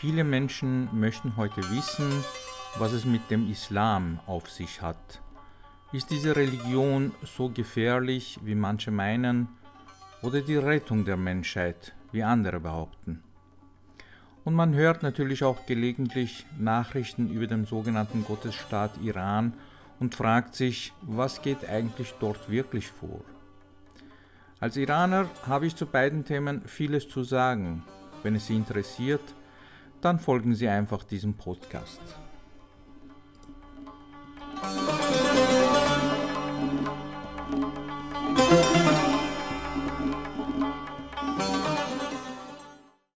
Viele Menschen möchten heute wissen, was es mit dem Islam auf sich hat. Ist diese Religion so gefährlich, wie manche meinen, oder die Rettung der Menschheit, wie andere behaupten? Und man hört natürlich auch gelegentlich Nachrichten über den sogenannten Gottesstaat Iran und fragt sich, was geht eigentlich dort wirklich vor? Als Iraner habe ich zu beiden Themen vieles zu sagen. Wenn es Sie interessiert, dann folgen Sie einfach diesem Podcast. Musik